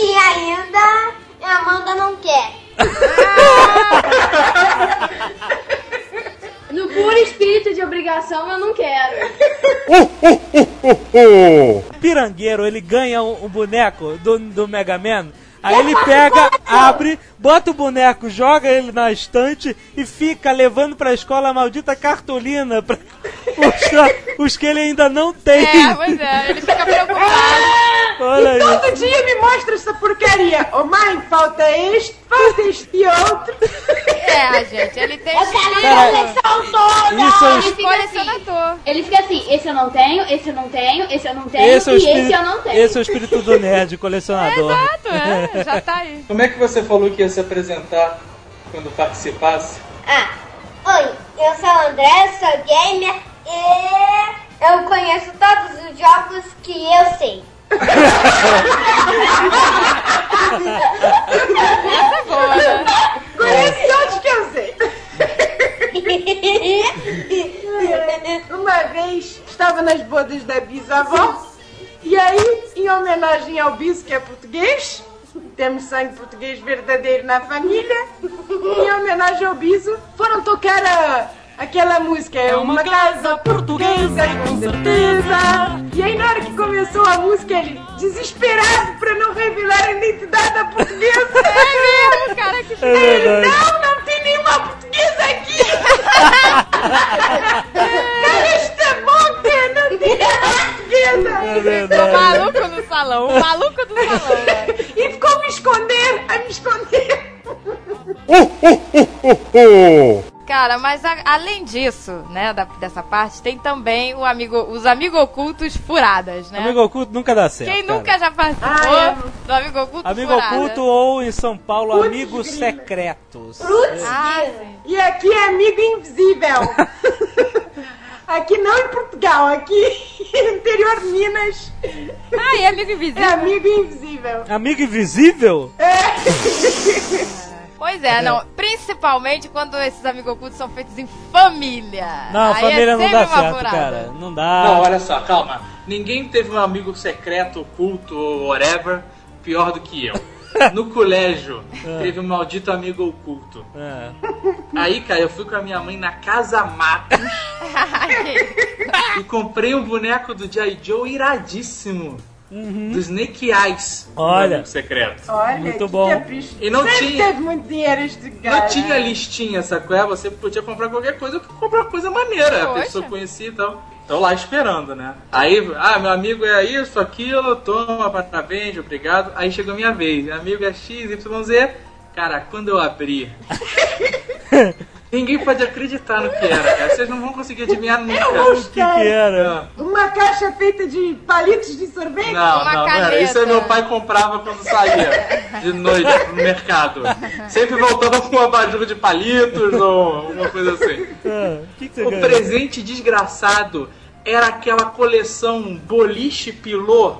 E ainda a Amanda não quer. *laughs* No puro espírito de obrigação, eu não quero. pirangueiro, ele ganha um, um boneco do, do Mega Man. Aí ele pega, abre, bota o boneco, joga ele na estante e fica levando pra escola a maldita cartolina pra mostrar os que ele ainda não tem. É, pois é, ele fica preocupado. Olha aí. todo dia me mostra essa porcaria. Ô mãe, falta este, falta este e outro. É, gente, ele tem a Cara, coleção toda. Isso é Ele fica assim. colecionador. Ele fica assim, esse eu não tenho, esse eu não tenho, esse eu não tenho Esse é, e espírito, esse eu não tenho. esse é o espírito do nerd, colecionador. Exato, é, *laughs* já tá aí. Como é que você falou que ia se apresentar quando participasse? Ah, oi, eu sou o André, sou gamer e eu conheço todos os jogos que eu sei. *laughs* Conhece outros que eu sei. *laughs* Uma vez estava nas bodas da bisavó e aí, em homenagem ao biso que é português, temos sangue português verdadeiro na família, em homenagem ao biso, foram tocar a, aquela música, é uma casa portuguesa com certeza. E aí, na hora que começou a música, ele, desesperado para não revelar a identidade da portuguesa, É mesmo, cara, que É verdade. não, não tem nenhuma portuguesa aqui! *laughs* Cala esta boca! Não tem nenhuma portuguesa! É o maluco no salão, o maluco do salão. né? *laughs* E ficou me esconder, a me esconder! Cara, mas a- além disso, né, da- dessa parte, tem também o amigo, os amigo ocultos furadas, né? Amigo oculto nunca dá certo. Quem cara. nunca já participou Ah, do amigo oculto Amigo furada? oculto ou em São Paulo, Putz, amigos secretos. Ah, sim. E aqui é amigo invisível! *laughs* Aqui não em Portugal, aqui no interior de Minas Ah, e amigo é invisível? amigo invisível. Amigo invisível? *laughs* Pois é, não. Principalmente quando esses amigos ocultos são feitos em família. Não, Aí família é não dá certo, furada. cara. Não dá. Não, olha só, calma. Ninguém teve um amigo secreto, oculto ou whatever pior do que eu. *laughs* No colégio, teve um maldito amigo oculto. É. Aí, cara, eu fui com a minha mãe na Casa Matos *laughs* e comprei um boneco do G.I. Joe iradíssimo. Do Snake Eyes. Olha. secreto. Olha, Muito bom. capricho. E não Sempre tinha- teve muito dinheiro este cara. Não tinha listinha, sacou? É, Você podia comprar qualquer coisa, comprar coisa maneira. A Poxa. pessoa conhecia e tal. Tô lá esperando, né? Aí, ah, meu amigo é isso, aquilo, toma, parabéns, obrigado. Aí chegou a minha vez, meu amigo é X, Y, Z. Cara, quando eu abri, *laughs* ninguém pode acreditar no que era, cara. Vocês não vão conseguir adivinhar nunca. O que que era? Uma caixa feita de palitos de sorvete? Não, Uma não, não era. Isso aí meu pai comprava quando saía de noite no mercado. Sempre voltava com uma abajur de palitos ou uma coisa assim. Ah, O que, que você O ganhou? presente desgraçado era aquela coleção boliche pilô.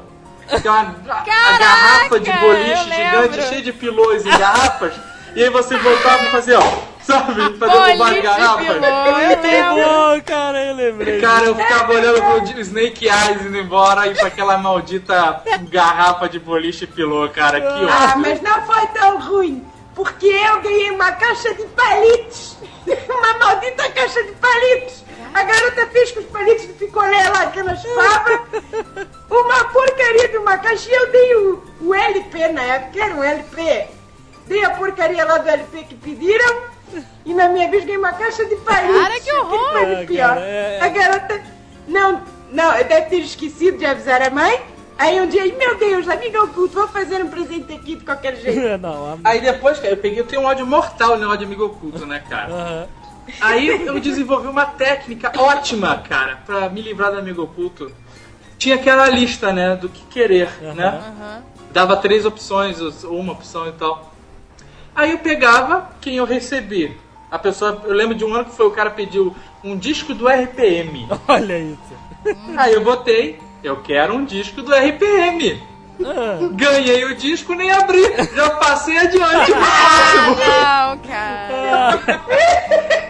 Que é uma Caraca, garrafa de boliche gigante, cheia de pilôs e garrafas. E aí você voltava e fazia, ó, sabe? Fazendo bar Boliche garrafas. Muito bom, cara, eu lembrei. Cara, eu ficava olhando pro Snake Eyes indo embora e pra aquela maldita garrafa de boliche pilô, cara. Que Ah, ódio. mas não foi tão ruim. Porque eu ganhei uma caixa de palitos. *laughs* Uma maldita caixa de palitos. A garota fez com os palitos de picolé lá, aquelas favas. Uma porcaria de uma caixa. E eu dei o, o LP na época, era um LP. Dei a porcaria lá do LP que pediram. E na minha vez ganhei uma caixa de palitos. Cara, que horror! Que coisa Ah, pior. cara, é- A garota... Não, não, eu deve ter esquecido de avisar a mãe. Aí um dia, meu Deus, amiga oculto, vou fazer um presente aqui de qualquer jeito. *laughs* Não. Aí depois, cara, eu peguei, eu tenho um ódio mortal no negócio de amigo oculto, né, cara? Aham. Aí eu desenvolvi uma técnica ótima, cara, pra me livrar do amigo oculto. Tinha aquela lista, né, do que querer, né? Dava três opções, uma opção e tal. Aí eu pegava quem eu recebi. A pessoa, eu lembro de um ano que foi o cara pediu um disco do RPM. *laughs* Olha isso. Aí eu botei, eu quero um disco do RPM. Ganhei o disco, nem abri. Já passei adiante. Ah, *laughs* não, cara. *laughs*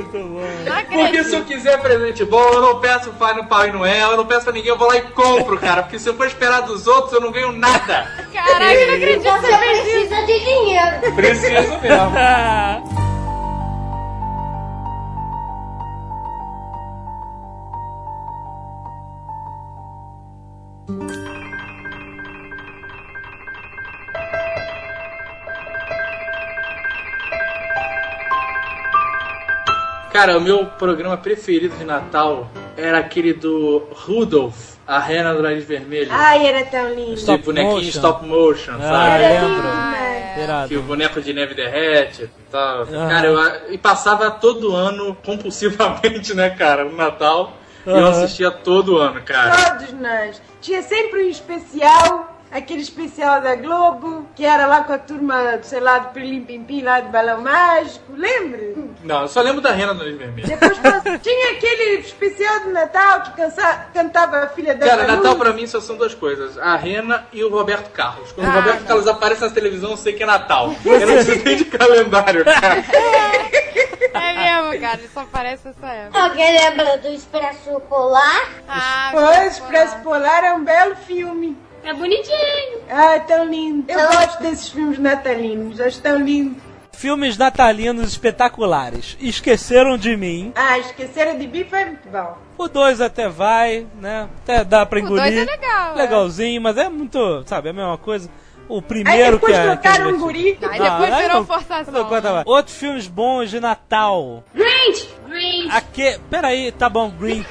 Muito bom. Não Porque se eu quiser presente bom, eu não peço Pai no Pai Noel, eu não peço pra ninguém, eu vou lá e compro, cara. Porque se eu for esperar dos outros, eu não ganho nada. Caraca, eu não acredito que Você precisa de dinheiro. Preciso mesmo. *laughs* Cara, o meu programa preferido de Natal era aquele do Rudolph, a rena do nariz vermelho. Ai, era tão lindo. de bonequinho motion. stop motion, Ah, sabe? lembro. É. Irado. Que o boneco de neve derrete e tal. Aham. Cara, eu, e passava todo ano compulsivamente, né, cara, no Natal. E eu assistia todo ano, cara. Todos nós. Tinha sempre um especial, aquele especial da Globo, que era lá com a turma, sei lá, do Pilim Pimpim, lá do Balão Mágico, lembra? Não, eu só lembro da rena do nariz vermelho. Depois passou- *laughs* tinha aquele especial de Natal que cansa- cantava a filha da Cara. Natal pra mim só são duas coisas: a Rena e o Roberto Carlos. Quando o Ah, Roberto não. Carlos aparece na televisão, eu sei que é Natal. Eu não preciso nem de calendário, cara. É mesmo, cara. Ele só parece essa época. Alguém lembra do Expresso Polar? Ah, Pois, Expresso Polar é um belo filme. É bonitinho. Ah, é tão lindo. Eu gosto desses filmes natalinos, acho tão lindo. Filmes natalinos espetaculares. Esqueceram de mim. Ah, esqueceram de mim foi muito bom. O 2 até vai, né? Até dá pra O dois engolir. é legal, é. Legalzinho, mas é muito, sabe, é a mesma coisa. O Aí primeiro que depois é. que é trocaram um guri. Aí depois Ah, virou não- forçação. não conta mais. Outros filmes bons de Natal. Grinch! Grinch! Aqui. Peraí, tá bom, Grinch.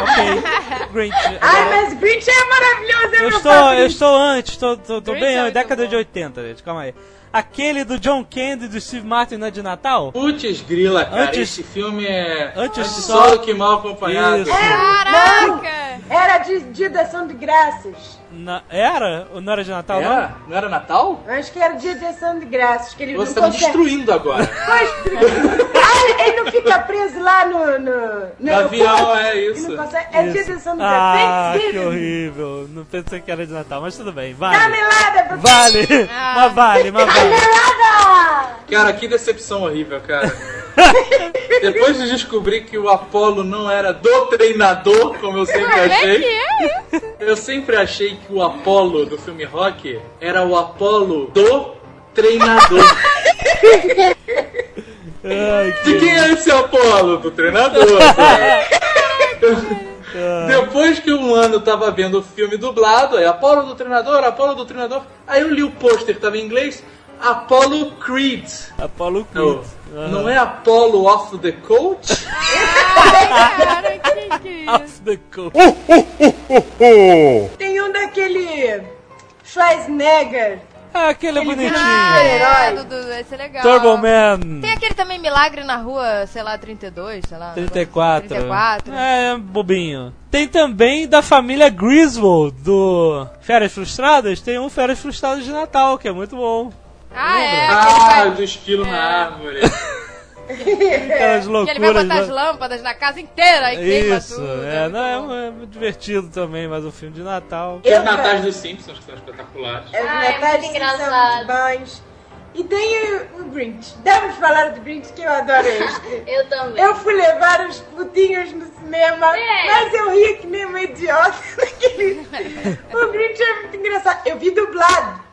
ok. Grinch. *laughs* Ai, mas Grinch é maravilhoso, é Eu meu estou, favorito. eu estou antes, tô, tô, tô bem é antes, muito década bom. de 80, gente, calma aí. Aquele do John Candy e do Steve Martin não é de Natal? Putz, grila, cara. Antes- Esse filme é. Antes só só- do que mal acompanhado. Isso. Caraca! Era de de ação de graças. Na- era? Ou não era de Natal, não? Era? Não era Natal? Eu acho que era dia de ação de graças. Que ele Você não tá me destruindo agora. *laughs* Pois, ah, ele não fica preso lá no... No, no avião, é isso. não consegue... É dia de ação de Ah, graças. que Thanksgiving. horrível. Não pensei que era de Natal, mas tudo bem, vale. Canelada, porque... Vale, mas vale, mas vale. Canelada! Cara, que decepção horrível, cara. *laughs* Depois de descobrir que o Apollo não era do treinador, como eu sempre é achei, que é isso? eu sempre achei que o Apollo do filme Rock era o Apollo do treinador. Ai, De quem é esse Apollo? Do treinador. Depois que um ano eu tava vendo o filme dublado, é Apollo do treinador, Apollo do treinador. Aí eu li o pôster, tava em inglês, Apollo Creed. Apollo Creed. não é Apollo of the Coach? Cara, que que é isso? Off the coast. Tem um daquele... Schwarzenegger. Ah, aquele é bonitinho. Ah, é. Dudu, esse é legal. Turbo Man. Tem aquele também Milagre na Rua, sei lá, 32, sei lá. 34. 34. É, bobinho. Tem também da família Griswold, do Férias Frustradas. Tem um Férias Frustradas de Natal, que é muito bom. Ah, é. Ah, aquele do esquilo na árvore. *laughs* Aquelas vai, que ele vai loucuras. botar as né? lâmpadas na casa inteira e queima Isso, tudo. é, muito não, é, bom. é muito divertido também, mas um filme de Natal. Os Eu natais dos Simpsons, que são espetaculares. Os Ah, é natais muito sim engraçado. bons. E tem o, o Grinch. Devemos falar do Grinch, que eu adoro este. *laughs* Eu também. Eu fui levar os putinhos no cinema, É. mas eu ria que nem uma idiota naquele... *laughs* O Grinch é muito engraçado. Eu vi dublado.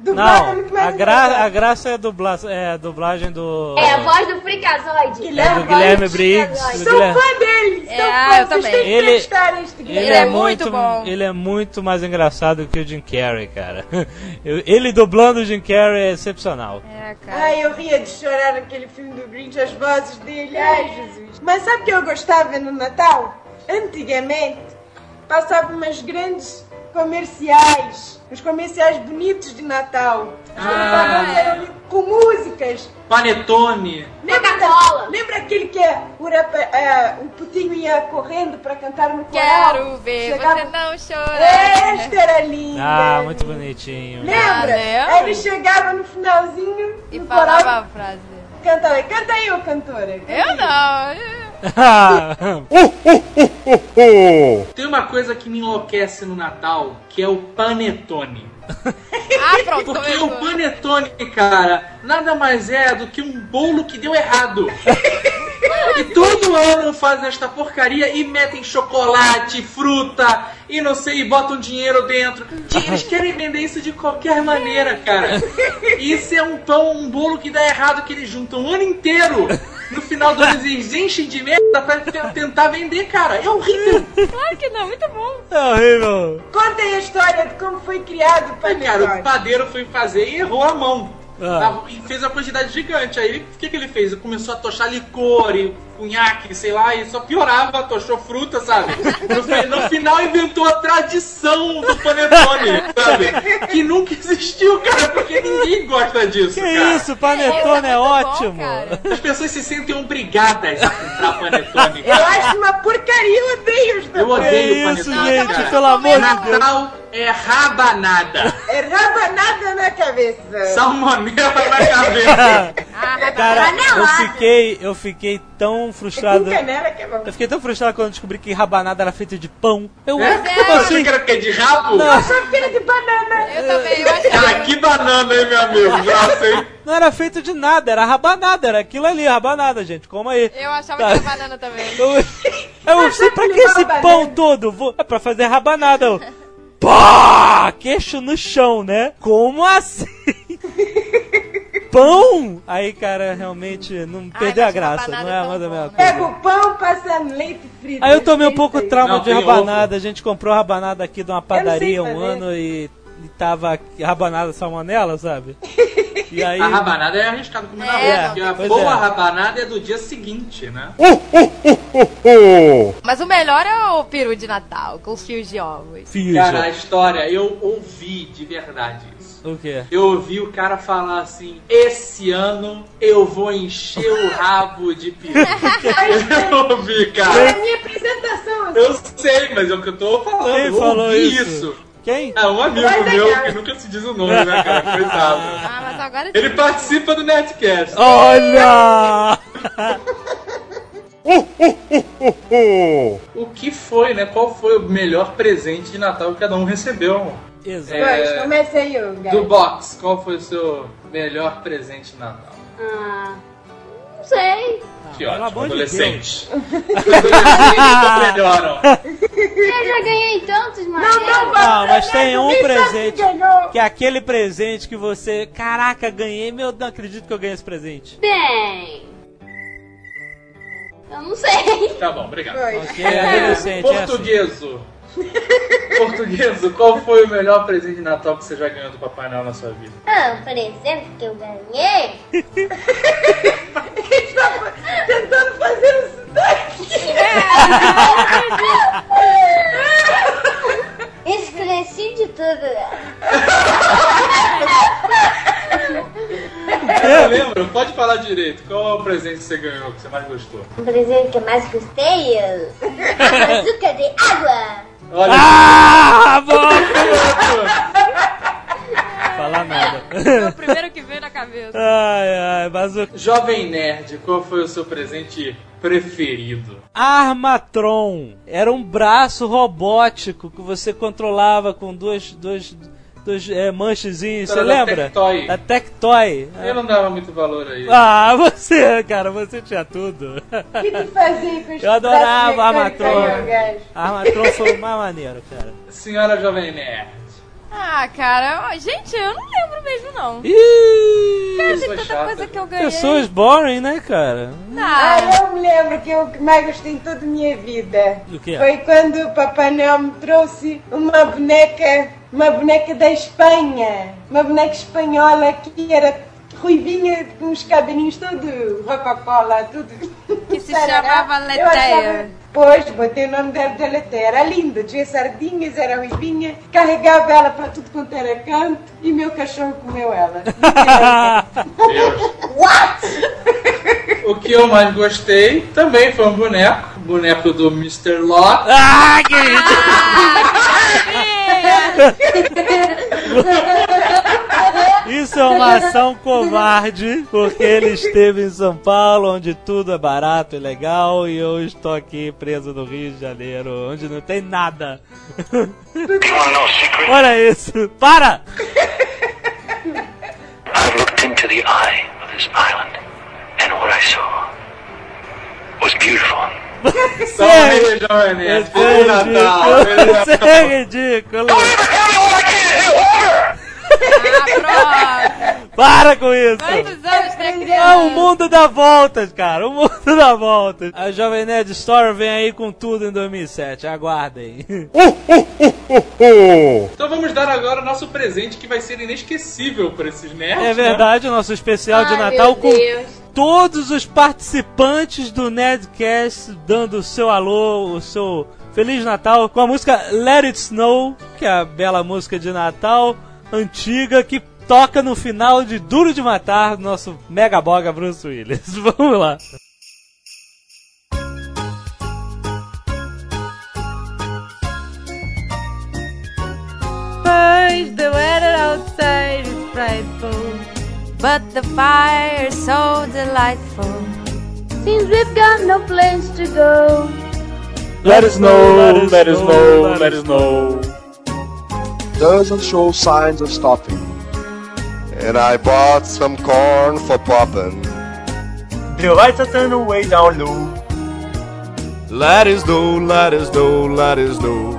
Dublado é Não, mais a, gra a graça é a, dubla é a dublagem do. É a voz do Freakazoid. Guilherme do Guilherme Briggs. Do Sou Guilherme- fã dele. Sou É, fã. eu Vocês também. têm que Ele- entrevistar este Ele, Guilherme. é, é muito, bom. Ele é muito mais engraçado que o Jim Carrey, cara. *laughs* Eu- Ele dublando o Jim Carrey é excepcional. É, cara. Ai, eu ria de chorar naquele filme do Grinch, as vozes dele. Ai, Jesus. Mas sabe o que eu gostava no Natal? Antigamente, passavam umas grandes comerciais. Os comerciais bonitos de Natal. As Ah. li- com músicas. Panetone. Lembra, da, lembra aquele que o, rapa- é, o putinho ia correndo pra cantar no coral? Quero ver Chegava- você não chorar. Esta era linda. Ah, muito bonitinho. Lembra? Ah, né? Aí ele chegava no finalzinho E no falava coral. a frase. Canta, canta aí, ô cantora. Canta Eu aí. não. *laughs* Tem uma coisa que me enlouquece no Natal, que é o panetone. *laughs* Ah, pronto, Porque o panetone, cara, nada mais é do que um bolo que deu errado. E todo ano fazem esta porcaria e metem chocolate, fruta e não sei, e botam dinheiro dentro. Eles querem vender isso de qualquer maneira, cara. Isso é um pão, um bolo que dá errado que eles juntam o ano inteiro. No final do ano eles enchem de merda pra te- tentar vender, cara. É horrível. Claro que não, muito bom. É horrível. Conta aí a história de como foi criado o Aí, cara, o padeiro foi fazer e errou a mão. Ah. E fez uma quantidade gigante. Aí o que, que ele fez? Ele começou a tochar licor e cunhaque, sei lá, e só piorava, tochou fruta, sabe? No, no final inventou a tradição do panetone, sabe? Que nunca existiu, cara, porque ninguém gosta disso, Que cara. isso, panetone é, bom, ótimo. cara. As pessoas se sentem obrigadas a comprar panetone. Eu acho uma porcaria, eu odeio os Eu Que odeio isso, panetone. gente, cara. pelo amor de Deus. Natal é rabanada. É rabanada na cabeça. Salmonela na cabeça. Ah, Cara, eu fiquei, eu fiquei tão frustrado. Que é. Eu fiquei tão frustrado quando descobri que rabanada era feita de pão. Eu, É? como Você assim? que era? De rabo? Não, Sou filha de banana. eu também, eu Ah, achava. que banana, hein, meu amigo? Já sei. não era feito de nada, era rabanada, era aquilo ali, rabanada, gente. Como aí. Eu achava Tá. que era banana também. *laughs* Eu, eu sei pra que esse pão todo? Vou, é pra fazer rabanada. Eu, Pá! Queixo no chão, né? Como assim? Pão? Aí, cara, realmente não Ai, perdeu a graça. Não é mais bom, mesma né? coisa. Pega o pão, passa leite frito. Aí eu tomei um pouco trauma Não, de rabanada. A gente comprou rabanada aqui de uma padaria um ano e, e tava rabanada salmonela, sabe? *laughs* E aí. A rabanada é arriscado comer na É, rua, não, porque a boa é. rabanada é do dia seguinte, né? Mas o melhor é o peru de Natal, com os fios de ovos. Fijo. Cara, a história, eu ouvi de verdade isso. O quê? Eu ouvi o cara falar assim: esse ano eu vou encher o rabo de peru. *laughs* eu ouvi, É a cara. minha apresentação. Eu sei, mas é o que eu tô falando. Quem eu falou ouvi isso? Quem? É um amigo é meu que nunca se diz o nome, né, cara? Coitado. Ah, mas agora Ele participa do Netcast. Olha! *laughs* O que foi, né? Qual foi o melhor presente de Natal que cada um recebeu? Exato. É, Do box, qual foi o seu melhor presente de Natal? Ah, não sei. Que pelo ótimo, de adolescente. Melhoram. *laughs* Eu já ganhei tantos, mas. Não, não, Não, mas tem um presente. Que é aquele presente que você. Caraca, ganhei, meu, não acredito que eu ganhei esse presente. Bem. Eu não sei. Tá bom, obrigado. Foi. Ok, adolescente, é assim. Portugueso, qual foi o melhor presente de Natal que você já ganhou do Papai Noel na sua vida? Ah, o presente que eu ganhei. Tentando fazer um sotaque. Esqueci de tudo. Eu lembro, pode falar direito. Qual é o presente que você ganhou que você mais gostou? O presente que eu mais gostei é *laughs* o açúcar de água. Olha, Ah, bom! *laughs* Falar nada. Foi o primeiro que veio na cabeça. Ai, ai, mas o Jovem Nerd, qual foi o seu presente preferido? Armatron era um braço robótico que você controlava com duas, duas, dois é, manchezinhos, você lembra? Tectoy. Da Tectoy. Eu não dava muito valor a isso. Ah, você, cara, você tinha tudo. O que tu fazia com os Eu adorava braços a mecânicos Matrona. aí, ó, gajo? Armatron foi o mais maneiro, cara. Senhora Jovem Nerd. Ah, cara, gente, eu não lembro mesmo, não. Ih, Cara, tem tanta chata. coisa que eu ganhei. pessoas boring, né, cara? Ah, Ah, eu me lembro que eu mais gostei em toda a minha vida. Do quê? Foi quando o Papai Noel me trouxe uma boneca, uma boneca da Espanha. Uma boneca espanhola que era ruivinha, com os cabelinhos todo rococó lá, tudo. Que se Sarará. chamava Leteia. Pois, botei o nome dela dela até. Era linda, tinha sardinhas, era ruivinha, carregava ela pra tudo quanto era canto e meu cachorro comeu ela. *laughs* O que eu mais gostei também foi um boneco. o Boneco do Mr. Lot. Ah, querido! *laughs* Isso é uma ação covarde, porque ele esteve em São Paulo, onde tudo é barato e legal, e eu estou aqui preso no Rio de Janeiro, onde não tem nada. *laughs* Olha isso! Para! I looked into the eye of this island, and what I saw was beautiful. Aí, Jovem Nerd. Isso Feliz Natal. Feliz é ridículo! Natal. é ridículo! Ah, pronto. Para com isso! Quantos anos tem Ah, o mundo dá voltas, cara. O mundo dá voltas. A Jovem Nerd Store vem aí com tudo em 2007. Aguardem. Então vamos dar agora o nosso presente que vai ser inesquecível para esses nerds. É né? verdade, o nosso especial de Ai, Natal meu com Deus. todos os participantes do Nerdcast dando o seu alô, o seu Feliz Natal com a música Let It Snow, que é a bela música de Natal antiga que toca no final de Duro de Matar do nosso Mega Boga Bruce Willis. *laughs* Vamos lá. Boys, the weather outside is frightful, but the fire's so delightful. Seems we've got no place to go. Let us know, let us know, let us know. Doesn't show signs of stopping. And I bought some corn for popping. The lights are turning way down low. Let us know, let us know, let us know.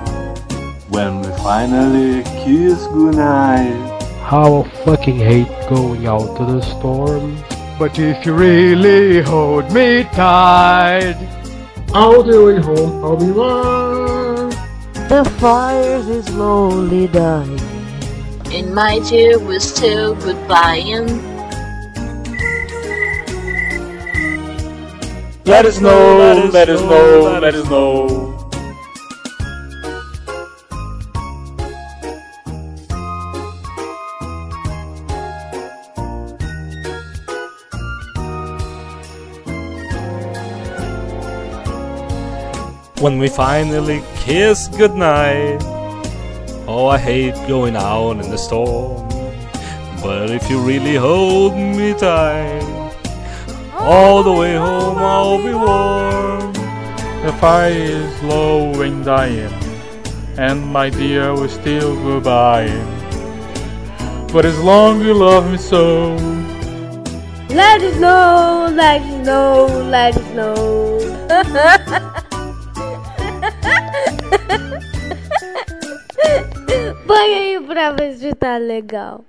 When we finally kiss goodnight. How I fucking hate going out to the storm. But if you really hold me tight, All the way home I'll be warm. The fires is slowly dying. And my dear, we're still goodbying. Let us know, let us know, let us know. When we finally kiss goodnight. Oh, I hate going out in the storm. But if you really hold me tight, all the way home I'll be warm. the fire is low and dying, and my dear will still goodbye. But as long as you love me so, Let it know, let it know, let it know. *laughs* Acompanha aí pra ver se tá legal.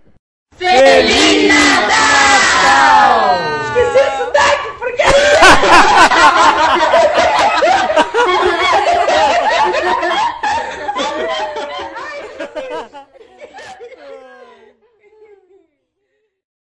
Feliz Natal! Esqueci o isso por que? *laughs*